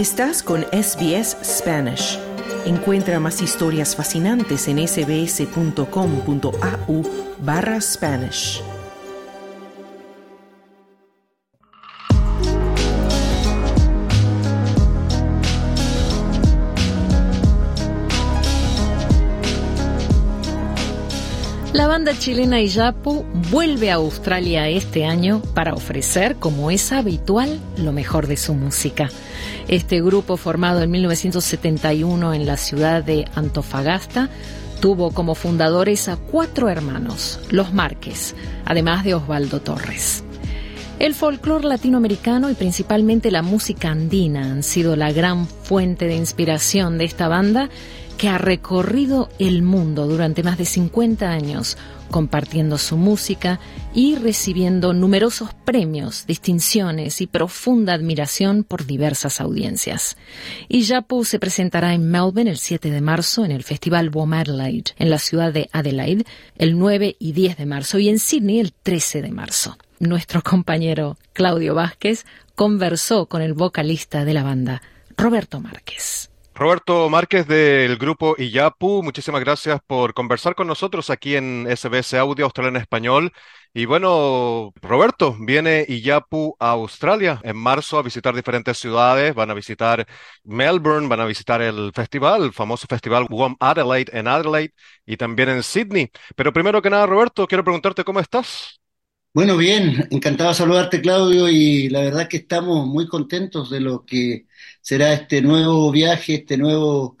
Estás con SBS Spanish. Encuentra más historias fascinantes en sbs.com.au barra Spanish. La banda chilena Iyapu vuelve a Australia este año para ofrecer, como es habitual, lo mejor de su música. Este grupo, formado en 1971 en la ciudad de Antofagasta, tuvo como fundadores a cuatro hermanos, los Márquez, además de Osvaldo Torres. El folclore latinoamericano y principalmente la música andina han sido la gran fuente de inspiración de esta banda que ha recorrido el mundo durante más de 50 años, compartiendo su música y recibiendo numerosos premios, distinciones y profunda admiración por diversas audiencias. Y Yapu se presentará en Melbourne el 7 de marzo en el Festival WOM Adelaide, en la ciudad de Adelaide, el 9 y 10 de marzo, y en Sydney el 13 de marzo. Nuestro compañero Claudio Vázquez conversó con el vocalista de la banda, Roberto Márquez. Roberto Márquez del grupo Iyapu, muchísimas gracias por conversar con nosotros aquí en SBS Audio Australia en Español. Y bueno, Roberto, viene Iyapu a Australia en marzo a visitar diferentes ciudades, van a visitar Melbourne, van a visitar el festival, el famoso festival WOM Adelaide en Adelaide y también en Sydney. Pero primero que nada, Roberto, quiero preguntarte cómo estás. Bueno, bien, encantado de saludarte, Claudio, y la verdad que estamos muy contentos de lo que será este nuevo viaje, este nuevo,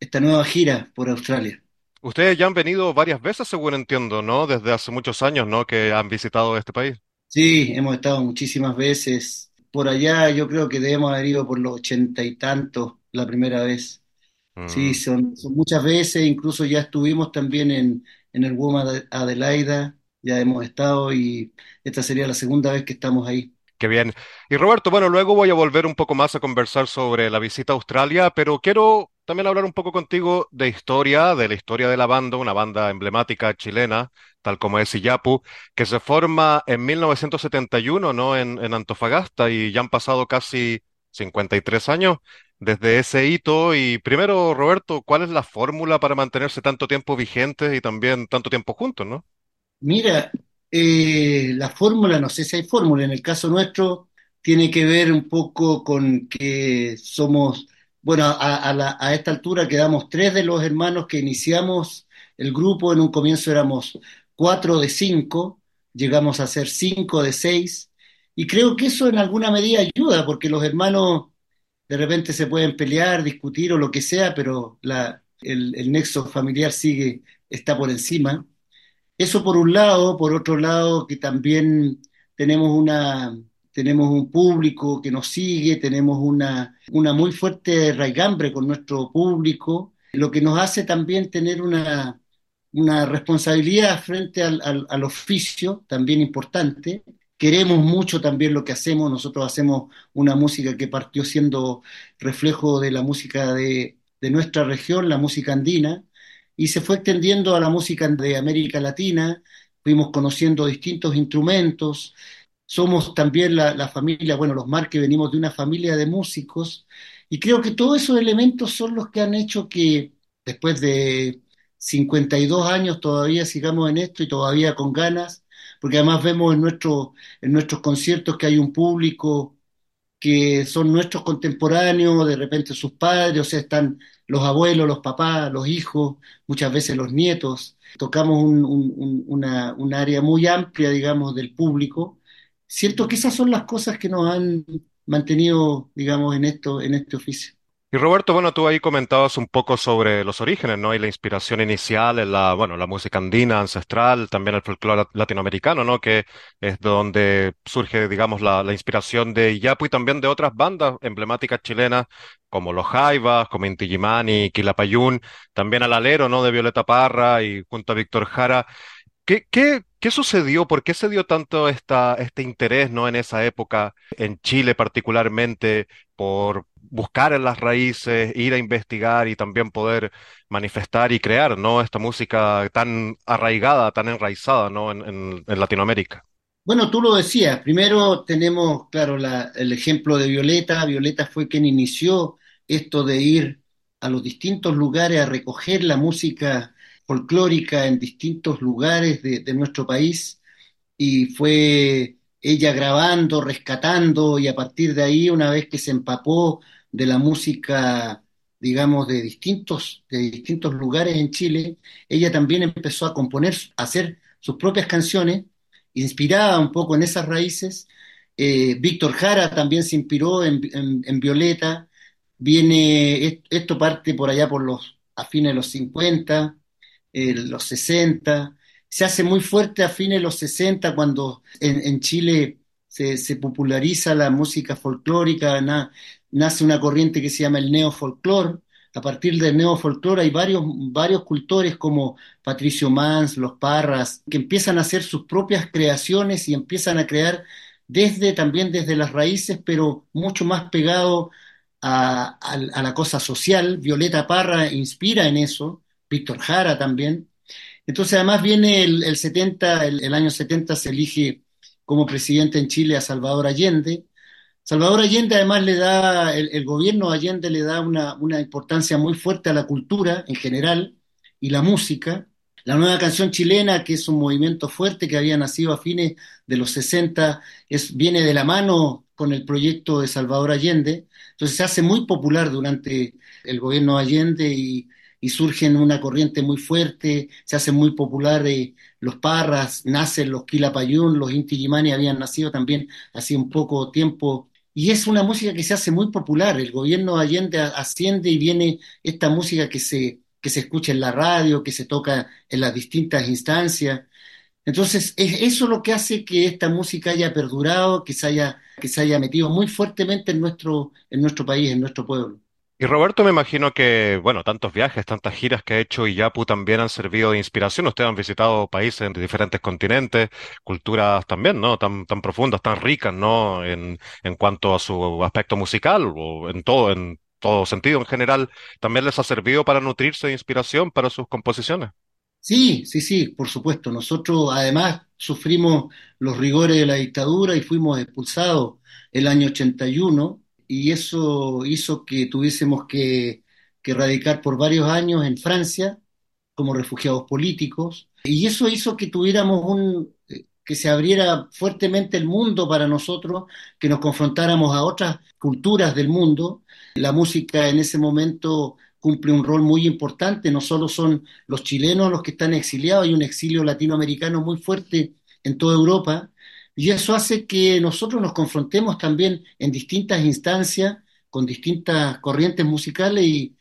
esta nueva gira por Australia. Ustedes ya han venido varias veces, según entiendo, ¿no? Desde hace muchos años, ¿no? Que han visitado este país. Sí, hemos estado muchísimas veces. Por allá yo creo que debemos haber ido por los ochenta y tantos la primera vez. Sí, Mm. son, son muchas veces, incluso ya estuvimos también en, en el WOM Ade- Adelaida, ya hemos estado y esta sería la segunda vez que estamos ahí. Qué bien. Y Roberto, bueno, luego voy a volver un poco más a conversar sobre la visita a Australia, pero quiero también hablar un poco contigo de historia, de la historia de la banda, una banda emblemática chilena, tal como es Iyapu, que se forma en 1971, ¿no? En, en Antofagasta y ya han pasado casi 53 años desde ese hito. Y primero, Roberto, ¿cuál es la fórmula para mantenerse tanto tiempo vigentes y también tanto tiempo juntos, ¿no? Mira, eh, la fórmula, no sé si hay fórmula, en el caso nuestro tiene que ver un poco con que somos, bueno, a, la- a esta altura quedamos tres de los hermanos que iniciamos el grupo, en un comienzo éramos cuatro de cinco, llegamos a ser cinco de seis, y creo que eso en alguna medida ayuda, porque los hermanos de repente se pueden pelear, discutir o lo que sea, pero la, el nexo familiar sigue, está por encima. Eso por un lado, por otro lado, que también tenemos una, tenemos un público que nos sigue, tenemos una, una muy fuerte raigambre con nuestro público, lo que nos hace también tener una, una responsabilidad frente al, al, al oficio, también importante. Queremos mucho también lo que hacemos, nosotros hacemos una música que partió siendo reflejo de la música de, de nuestra región, la música andina, y se fue extendiendo a la música de América Latina, fuimos conociendo distintos instrumentos, somos también la, familia, bueno, los Marques venimos de una familia de músicos, y creo que todos esos elementos son los que han hecho que después de 52 años todavía sigamos en esto y todavía con ganas, porque además vemos en, nuestro, en nuestros conciertos que hay un público que son nuestros contemporáneos, de repente sus padres, o sea, están los abuelos, los papás, los hijos, muchas veces los nietos. Tocamos un, un, área muy amplia, digamos, del público. Siento que esas son las cosas que nos han mantenido, digamos, en esto, en este oficio. Y Roberto, bueno, tú ahí comentabas un poco sobre los orígenes, ¿no? Y la inspiración inicial en la, bueno, la música andina, ancestral, también el folclore latinoamericano, ¿no? Que es donde surge, digamos, la, inspiración de Iyapu y también de otras bandas emblemáticas chilenas, como Los Jaivas, como Inti Illimani, Quilapayún, también al Alero, ¿no? De Violeta Parra y junto a Víctor Jara. ¿Qué, qué, qué sucedió? ¿Por qué se dio tanto este interés, ¿no? En esa época, en Chile particularmente, por buscar en las raíces, ir a investigar y también poder manifestar y crear, ¿no? Esta música tan arraigada, tan enraizada, ¿no? En, Latinoamérica. Bueno, tú lo decías, primero tenemos, claro, la- el ejemplo de Violeta. Violeta fue quien inició esto de ir a los distintos lugares a recoger la música folclórica en distintos lugares de, nuestro país y fue ella grabando, rescatando y a partir de ahí, una vez que se empapó de la música, digamos, de distintos, de distintos lugares en Chile, ella también empezó a componer, a hacer sus propias canciones, inspirada un poco en esas raíces. Eh, Víctor Jara también se inspiró en, en- Violeta. Viene, est- esto parte por allá por los, a fines de los 50 eh, los 60, se hace muy fuerte a fines de los 60 cuando en, en Chile se, se populariza la música folclórica, na- nace una corriente que se llama el neofolclor. A partir del neofolclor hay varios, varios cultores como Patricio Mans, Los Parras, que empiezan a hacer sus propias creaciones y empiezan a crear desde también desde las raíces, pero mucho más pegado a, a- a la cosa social. Violeta Parra inspira en eso, Víctor Jara también. Entonces, además viene el, el 70, el, año 70 se elige como presidente en Chile a Salvador Allende. Salvador Allende además le da, el, gobierno de Allende le da una, una importancia muy fuerte a la cultura en general y la música. La nueva canción chilena, que es un movimiento fuerte que había nacido a fines de los 60, es, viene de la mano con el proyecto de Salvador Allende. Entonces se hace muy popular durante el gobierno de Allende y, y surge en una corriente muy fuerte, se hace muy popular eh, los Parras, nacen los Quilapayún, los Inti habían nacido también hace un poco tiempo y es una música que se hace muy popular. El gobierno de Allende asciende y viene esta música que se, que se escucha en la radio, que se toca en las distintas instancias. Entonces, es eso lo que hace que esta música haya perdurado, que se haya, que se haya metido muy fuertemente en nuestro, en nuestro país, en nuestro pueblo. Y Roberto, me imagino que, bueno, tantos viajes, tantas giras que ha hecho Iyapu también han servido de inspiración. Ustedes han visitado países en diferentes continentes, culturas también, ¿no? Tan, tan profundas, tan ricas, ¿no? En, en cuanto a su aspecto musical o en todo, en todo sentido en general. ¿También les ha servido para nutrirse de inspiración para sus composiciones? Sí, sí, sí, por supuesto. Nosotros además sufrimos los rigores de la dictadura y fuimos expulsados el año 81 y eso hizo que tuviésemos que, que radicar por varios años en Francia como refugiados políticos. Y eso hizo que tuviéramos un, que se abriera fuertemente el mundo para nosotros, que nos confrontáramos a otras culturas del mundo. La música en ese momento cumple un rol muy importante, no solo son los chilenos los que están exiliados, hay un exilio latinoamericano muy fuerte en toda Europa, y eso hace que nosotros nos confrontemos también en distintas instancias, con distintas corrientes musicales, y,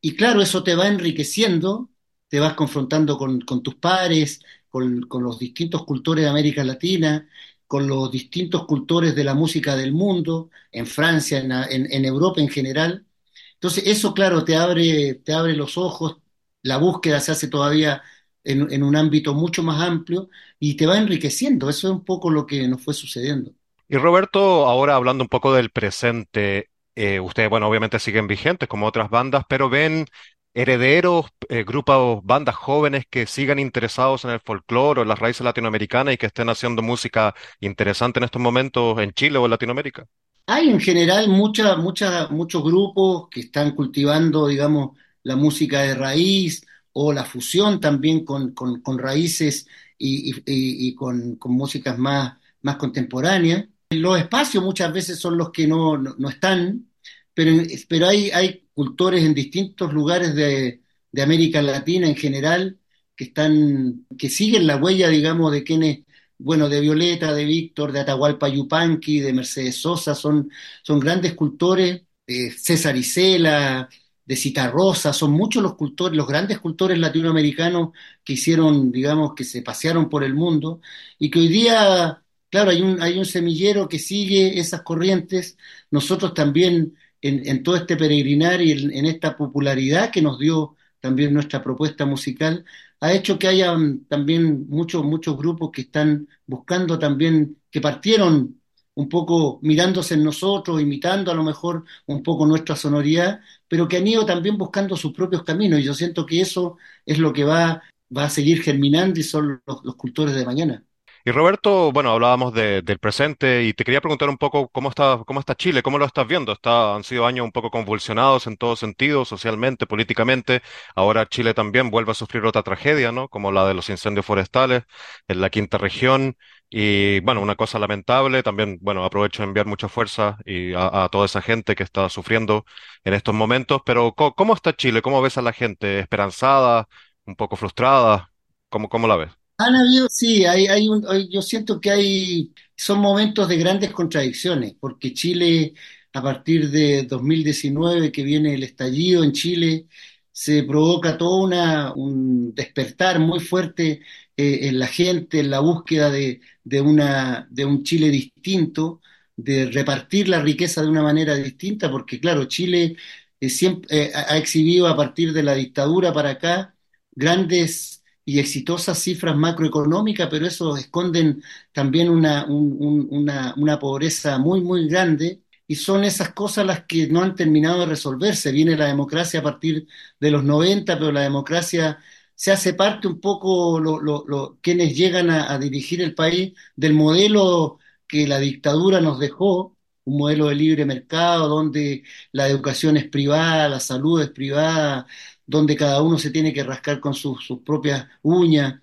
y claro, eso te va enriqueciendo, te vas confrontando con, con tus pares, con, con, los distintos cultores de América Latina, con los distintos cultores de la música del mundo, en Francia, en, en, en Europa en general, entonces, eso, claro, te abre, te abre los ojos, la búsqueda se hace todavía en, en, un ámbito mucho más amplio y te va enriqueciendo. Eso es un poco lo que nos fue sucediendo. Y Roberto, ahora hablando un poco del presente, eh, ustedes, bueno, obviamente siguen vigentes como otras bandas, pero ven herederos, eh, grupos, bandas jóvenes que sigan interesados en el folclore o en las raíces latinoamericanas y que estén haciendo música interesante en estos momentos en Chile o en Latinoamérica. Hay en general mucha, mucha, muchos grupos que están cultivando, digamos, la música de raíz o la fusión también con, con, raíces y, y, con, con, músicas más, más contemporáneas. Los espacios muchas veces son los que no, no, están, pero, pero hay, hay cultores en distintos lugares de, de, América Latina en general que están, que siguen la huella, digamos, de quienes bueno, de Violeta, de Víctor, de Atahualpa Yupanqui, de Mercedes Sosa, son, son grandes cultores, de César Isela, de Citarrosa, son muchos los cultores, los grandes cultores latinoamericanos que hicieron, digamos, que se pasearon por el mundo y que hoy día, claro, hay un, semillero que sigue esas corrientes, nosotros también en, todo este peregrinar y en, en esta popularidad que nos dio también nuestra propuesta musical, ha hecho que haya también muchos, muchos grupos que están buscando también, que partieron un poco mirándose en nosotros, imitando a lo mejor un poco nuestra sonoridad, pero que han ido también buscando sus propios caminos. Y yo siento que eso es lo que va, va a seguir germinando y son los, los cultores de mañana. Y Roberto, bueno, hablábamos de- del presente y te quería preguntar un poco cómo está, cómo está Chile, cómo lo estás viendo. Está, han sido años un poco convulsionados en todo sentido, socialmente, políticamente. Ahora Chile también vuelve a sufrir otra tragedia, ¿no? Como la de los incendios forestales en la quinta región. Y bueno, una cosa lamentable. También, bueno, aprovecho de enviar mucha fuerza y a, toda esa gente que está sufriendo en estos momentos. Pero ¿cómo, cómo está Chile? ¿Cómo ves a la gente? ¿Esperanzada? ¿Un poco frustrada? ¿Cómo, cómo la ves? Han habido, sí, hay, hay un, hay- yo siento que hay, son momentos de grandes contradicciones, porque Chile, a partir de 2019, que viene el estallido en Chile, se provoca todo una, un despertar muy fuerte eh, en la gente, en la búsqueda de, de una, de un Chile distinto, de repartir la riqueza de una manera distinta, porque claro, Chile eh, eh, ha exhibido a partir de la dictadura para acá grandes y exitosas cifras macroeconómicas, pero eso esconden también una, un- un- una, una pobreza muy, muy grande. Y son esas cosas las que no han terminado de resolverse. Viene la democracia a partir de los 90, pero la democracia se hace parte un poco, lo- lo- quienes llegan a dirigir el país, del modelo que la dictadura nos dejó, un modelo de libre mercado, donde la educación es privada, la salud es privada, donde cada uno se tiene que rascar con sus, sus propias uñas.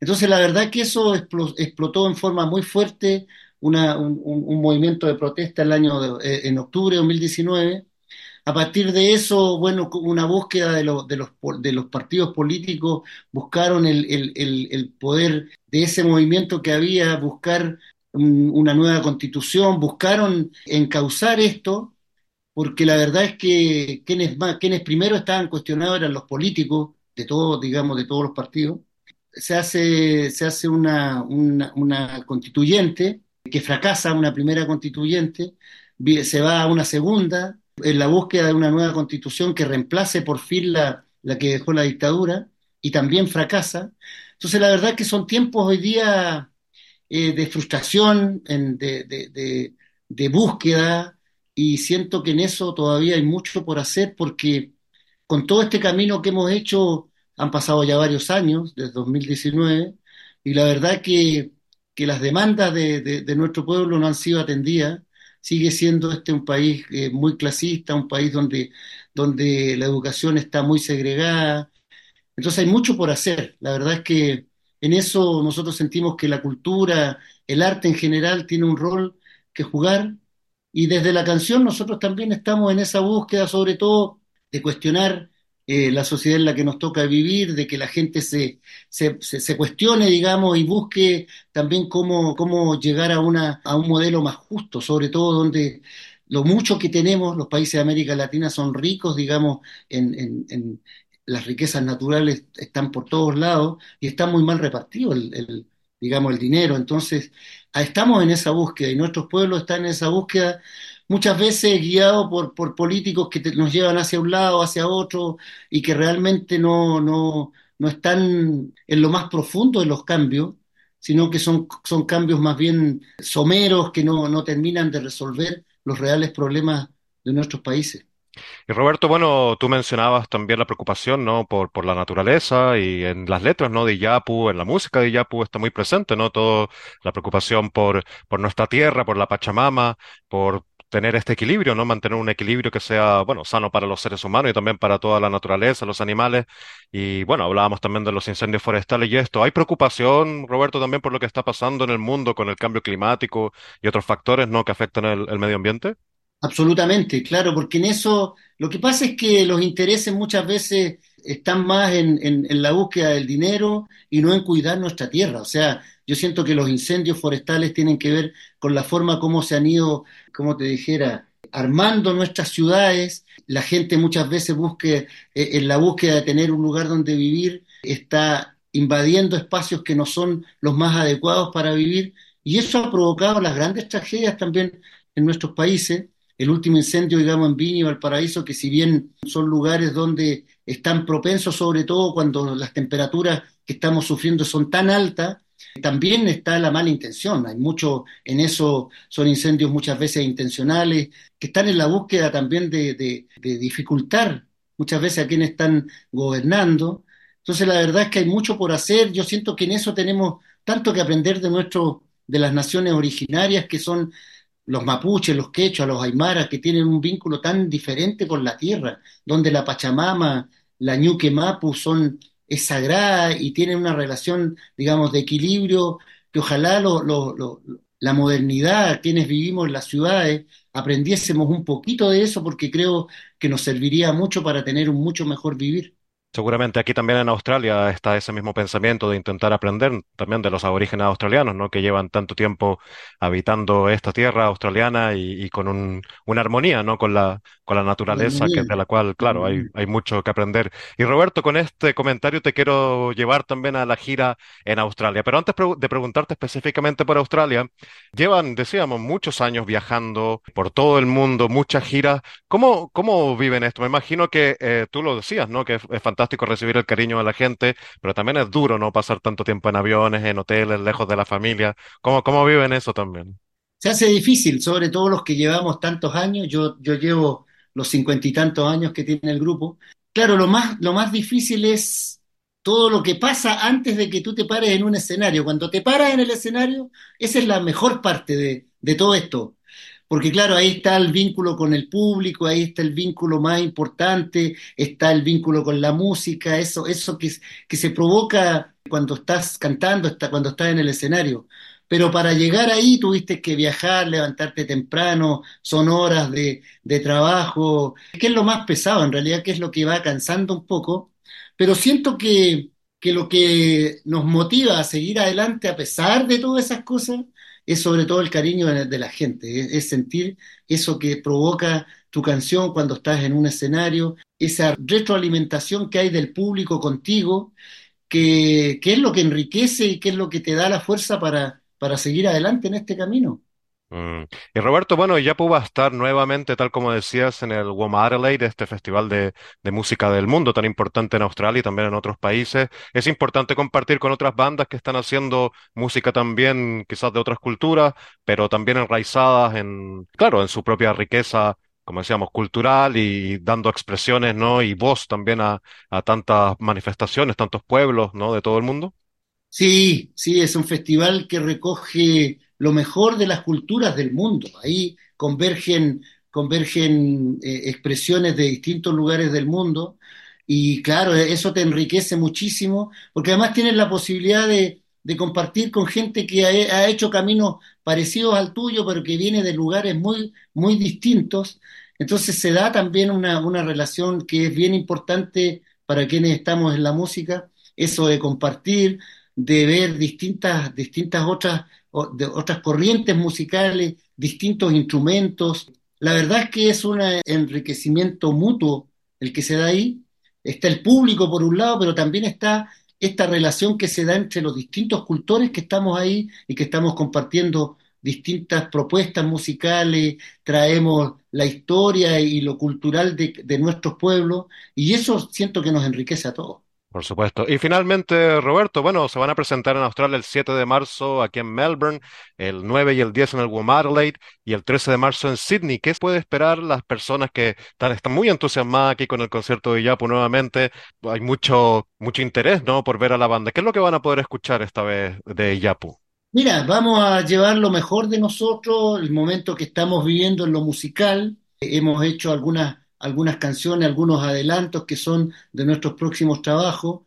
Entonces, la verdad que eso explo- explotó en forma muy fuerte una- un, un- movimiento de protesta el año eh, en octubre de 2019. A partir de eso, bueno, una búsqueda de, los de, los, de los partidos políticos buscaron el, el- el- el poder de ese movimiento que había, buscar un- una nueva constitución, buscaron encauzar esto porque la verdad es que quienes, primero estaban cuestionados eran los políticos de todos, digamos, de todos los partidos. Se hace, se hace una, constituyente que fracasa, una primera constituyente, se va a una segunda en la búsqueda de una nueva constitución que reemplace por fin la, la que dejó la dictadura y también fracasa. Entonces, la verdad es que son tiempos hoy día eh, de frustración, en- de, de- de- búsqueda, y siento que en eso todavía hay mucho por hacer porque con todo este camino que hemos hecho han pasado ya varios años, desde 2019, y la verdad que, que las demandas de, de- de nuestro pueblo no han sido atendidas. Sigue siendo este un país eh, muy clasista, un país donde, donde la educación está muy segregada, entonces hay mucho por hacer. La verdad es que en eso nosotros sentimos que la cultura, el arte en general tiene un rol que jugar. Y desde la canción nosotros también estamos en esa búsqueda sobre todo de cuestionar eh, la sociedad en la que nos toca vivir, de que la gente se, se, cuestione, digamos, y busque también cómo, cómo llegar a, una, a un modelo más justo, sobre todo donde lo mucho que tenemos, los países de América Latina son ricos, digamos, en- en- las riquezas naturales están por todos lados y está muy mal repartido el, el, digamos, el dinero. Entonces, ah, estamos en esa búsqueda y nuestros pueblos están en esa búsqueda, muchas veces guiados por, por políticos que te- nos llevan hacia un lado, hacia otro y que realmente no, no, no están en lo más profundo de los cambios, sino que son, son cambios más bien someros que no, no terminan de resolver los reales problemas de nuestros países. Y Roberto, bueno, tú mencionabas también la preocupación, ¿no? Por, por la naturaleza y en las letras, ¿no? De Yapu, en la música de Yapu está muy presente, ¿no? Todo la preocupación por, por nuestra tierra, por la Pachamama, por tener este equilibrio, ¿no? Mantener un equilibrio que sea, bueno, sano para los seres humanos y también para toda la naturaleza, los animales. Y bueno, hablábamos también de los incendios forestales y esto. ¿Hay preocupación, Roberto, también por lo que está pasando en el mundo con el cambio climático y otros factores, ¿no? Que afectan el el medio ambiente? Absolutamente, claro, porque en eso lo que pasa es que los intereses muchas veces están más en, la búsqueda del dinero y no en cuidar nuestra tierra. O sea, yo siento que los incendios forestales tienen que ver con la forma como se han ido, como te dijera, armando nuestras ciudades. La gente muchas veces busque, eh, en la búsqueda de tener un lugar donde vivir, está invadiendo espacios que no son los más adecuados para vivir y eso ha provocado las grandes tragedias también en nuestros países el último incendio, digamos, en Viña y Valparaíso, que si bien son lugares donde están propensos, sobre todo cuando las temperaturas que estamos sufriendo son tan altas, también está la mala intención. Hay mucho en eso, son incendios muchas veces intencionales, que están en la búsqueda también de, dificultar muchas veces a quienes están gobernando. Entonces, la verdad es que hay mucho por hacer. Yo siento que en eso tenemos tanto que aprender de nuestro, de las naciones originarias que son los mapuches, los quechua, los aymaras, que tienen un vínculo tan diferente con la tierra, donde la Pachamama, la Ñuque Mapu son, es sagrada y tienen una relación, digamos, de equilibrio que ojalá la modernidad, quienes vivimos en las ciudades, aprendiésemos un poquito de eso porque creo que nos serviría mucho para tener un mucho mejor vivir. Seguramente aquí también en Australia está ese mismo pensamiento de intentar aprender también de los aborígenes australianos, ¿no? Que llevan tanto tiempo habitando esta tierra australiana y, y con un, una armonía, ¿no? Con la, con la naturaleza, que, de la cual, claro, hay, hay mucho que aprender. Y Roberto, con este comentario te quiero llevar también a la gira en Australia. Pero antes de preguntarte específicamente por Australia, llevan, decíamos, muchos años viajando por todo el mundo, muchas giras. ¿Cómo, cómo viven esto? Me imagino que eh, tú lo decías, ¿no? Que es, es fantástico recibir el cariño de la gente, pero también es duro no pasar tanto tiempo en aviones, en hoteles, lejos de la familia. ¿Cómo, cómo viven eso también? Se hace difícil, sobre todo los que llevamos tantos años. Yo, yo llevo los cincuenta y tantos años que tiene el grupo. Claro, lo más, lo más difícil es todo lo que pasa antes de que tú te pares en un escenario. Cuando te paras en el escenario, esa es la mejor parte de, de todo esto porque claro, ahí está el vínculo con el público, ahí está el vínculo más importante, está el vínculo con la música, eso, eso que, que se provoca cuando estás cantando, está, cuando estás en el escenario. Pero para llegar ahí tuviste que viajar, levantarte temprano, son horas de, de trabajo, que es lo más pesado en realidad, que es lo que va cansando un poco, pero siento que, que lo que nos motiva a seguir adelante a pesar de todas esas cosas es sobre todo el cariño de, la gente, es, es, sentir eso que provoca tu canción cuando estás en un escenario, esa retroalimentación que hay del público contigo, que, que es lo que enriquece y que es lo que te da la fuerza para, para seguir adelante en este camino. Mm. Y Roberto, bueno, Yapu va a estar nuevamente, tal como decías, en el WOMA Adelaide, este festival de, de, música del mundo tan importante en Australia y también en otros países. Es importante compartir con otras bandas que están haciendo música también, quizás de otras culturas, pero también enraizadas en, claro, en su propia riqueza, como decíamos, cultural y dando expresiones, ¿no? Y voz también a, a tantas manifestaciones, tantos pueblos, ¿no? De todo el mundo. Sí, sí, es un festival que recoge lo mejor de las culturas del mundo. Ahí convergen, convergen eh, expresiones de distintos lugares del mundo y claro, eso te enriquece muchísimo porque además tienes la posibilidad de, de compartir con gente que ha, ha, hecho caminos parecidos al tuyo, pero que viene de lugares muy, muy distintos. Entonces se da también una, una relación que es bien importante para quienes estamos en la música, eso de compartir, de ver distintas, distintas otras de otras corrientes musicales, distintos instrumentos. La verdad es que es un enriquecimiento mutuo el que se da ahí. Está el público por un lado, pero también está esta relación que se da entre los distintos cultores que estamos ahí y que estamos compartiendo distintas propuestas musicales, traemos la historia y lo cultural de, de nuestros pueblos y eso siento que nos enriquece a todos. Por supuesto. Y finalmente, Roberto, bueno, se van a presentar en Australia el 7 de marzo aquí en Melbourne, el 9 y el 10 en el WOM y el 13 de marzo en Sydney. ¿Qué puede esperar las personas que están, están muy entusiasmadas aquí con el concierto de Yapu nuevamente? Hay mucho, mucho interés, ¿no? Por ver a la banda. ¿Qué es lo que van a poder escuchar esta vez de Yapu? Mira, vamos a llevar lo mejor de nosotros, el momento que estamos viviendo en lo musical. Hemos hecho algunas algunas canciones, algunos adelantos que son de nuestros próximos trabajos,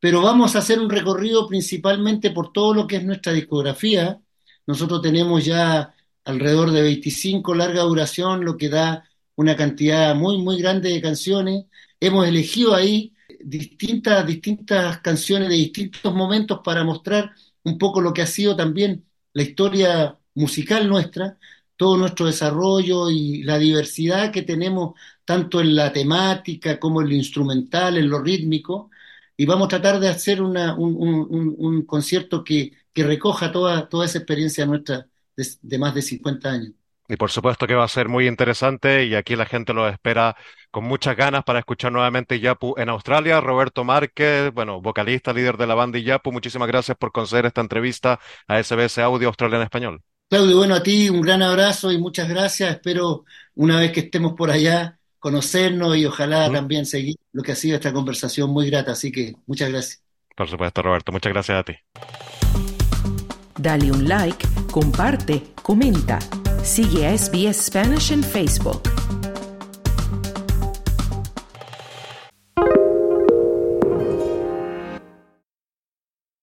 pero vamos a hacer un recorrido principalmente por todo lo que es nuestra discografía. Nosotros tenemos ya alrededor de 25 larga duración, lo que da una cantidad muy, muy grande de canciones. Hemos elegido ahí distintas, distintas canciones de distintos momentos para mostrar un poco lo que ha sido también la historia musical nuestra, todo nuestro desarrollo y la diversidad que tenemos tanto en la temática como en lo instrumental, en lo rítmico, y vamos a tratar de hacer un, un, un, concierto que, que recoja toda, toda esa experiencia nuestra de, de, más de 50 años. Y por supuesto que va a ser muy interesante y aquí la gente lo espera con muchas ganas para escuchar nuevamente Yapu en Australia. Roberto Márquez, bueno, vocalista, líder de la banda Yapu, muchísimas gracias por conceder esta entrevista a SBS Audio Australia en Español. Claudio, bueno, a ti un gran abrazo y muchas gracias. Espero una vez que estemos por allá conocernos y ojalá ¿Mm? también seguir lo que ha sido esta conversación muy grata. Así que muchas gracias. Por supuesto, Roberto. Muchas gracias a ti. Dale un like, comparte, comenta. Sigue a SBS Spanish en Facebook.